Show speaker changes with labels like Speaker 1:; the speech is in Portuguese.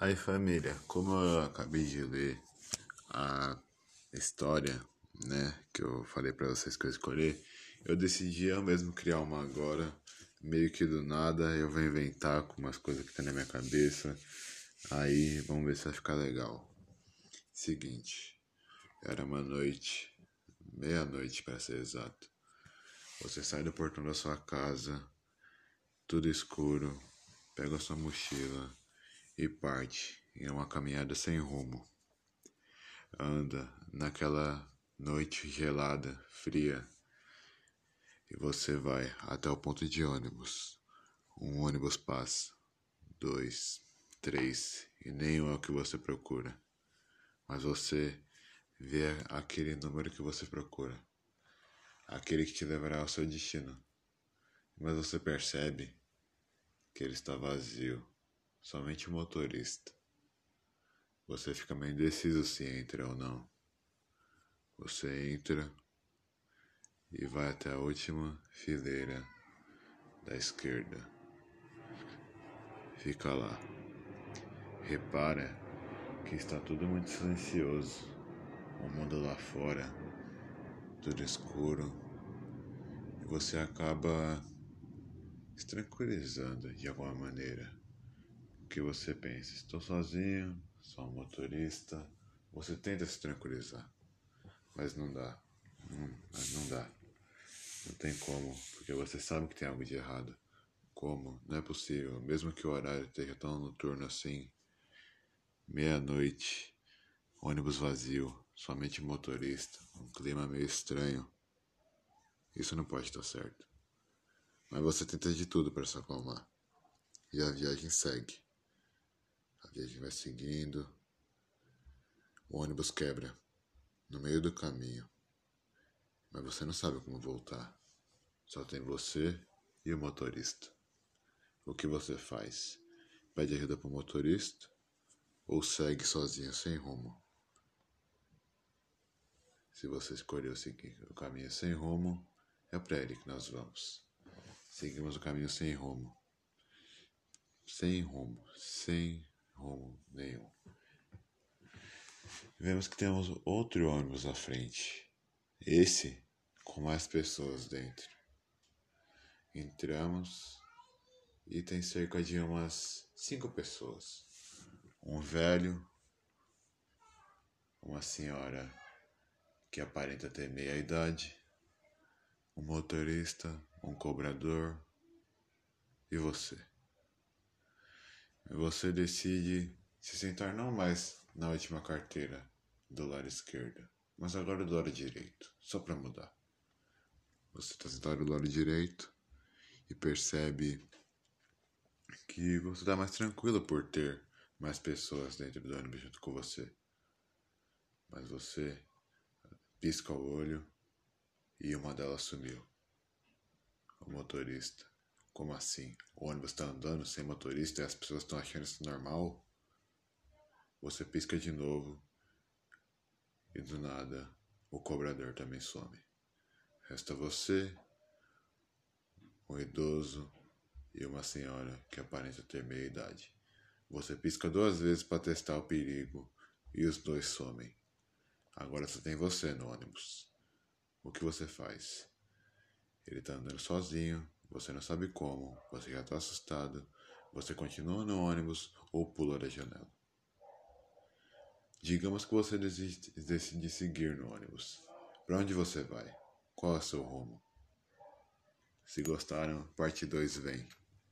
Speaker 1: Aí família, como eu acabei de ler a história, né, que eu falei para vocês que eu escolhi, eu decidi eu mesmo criar uma agora, meio que do nada, eu vou inventar com umas coisas que tá na minha cabeça. Aí vamos ver se vai ficar legal. Seguinte, era uma noite, meia-noite para ser exato. Você sai do portão da sua casa, tudo escuro, pega sua mochila e parte em uma caminhada sem rumo. Anda naquela noite gelada, fria, e você vai até o ponto de ônibus. Um ônibus passa, dois, três, e nenhum é o que você procura. Mas você vê aquele número que você procura, aquele que te levará ao seu destino. Mas você percebe que ele está vazio somente o motorista. Você fica meio indeciso se entra ou não. Você entra e vai até a última fileira da esquerda. Fica lá. Repara que está tudo muito silencioso. O mundo lá fora, tudo escuro. E você acaba se tranquilizando de alguma maneira que você pensa, estou sozinho, sou um motorista. Você tenta se tranquilizar, mas não dá. Mas não dá. Não tem como, porque você sabe que tem algo de errado. Como? Não é possível, mesmo que o horário esteja tão noturno assim. Meia-noite, ônibus vazio, somente motorista, um clima meio estranho. Isso não pode estar certo. Mas você tenta de tudo para se acalmar. E a viagem segue. A viagem vai seguindo. O ônibus quebra no meio do caminho. Mas você não sabe como voltar. Só tem você e o motorista. O que você faz? Pede ajuda para o motorista ou segue sozinho sem rumo? Se você escolheu seguir o caminho sem rumo, é para ele que nós vamos. Seguimos o caminho sem rumo. Sem rumo, sem rumo nenhum. Vemos que temos outro ônibus à frente. Esse com mais pessoas dentro. Entramos e tem cerca de umas cinco pessoas. Um velho, uma senhora que aparenta ter meia idade, um motorista, um cobrador e você você decide se sentar não mais na última carteira do lado esquerdo, mas agora do lado direito, só para mudar. Você está sentado do lado direito e percebe que você está mais tranquilo por ter mais pessoas dentro do ônibus junto com você. Mas você pisca o olho e uma delas sumiu. O motorista como assim? O ônibus está andando sem motorista e as pessoas estão achando isso normal? Você pisca de novo e do nada o cobrador também some. Resta você, um idoso e uma senhora que aparenta ter meia idade. Você pisca duas vezes para testar o perigo e os dois somem. Agora só tem você no ônibus. O que você faz? Ele está andando sozinho você não sabe como, você já está assustado, você continua no ônibus ou pula da janela. Digamos que você decide seguir no ônibus. Para onde você vai? Qual é o seu rumo? Se gostaram, parte 2 vem.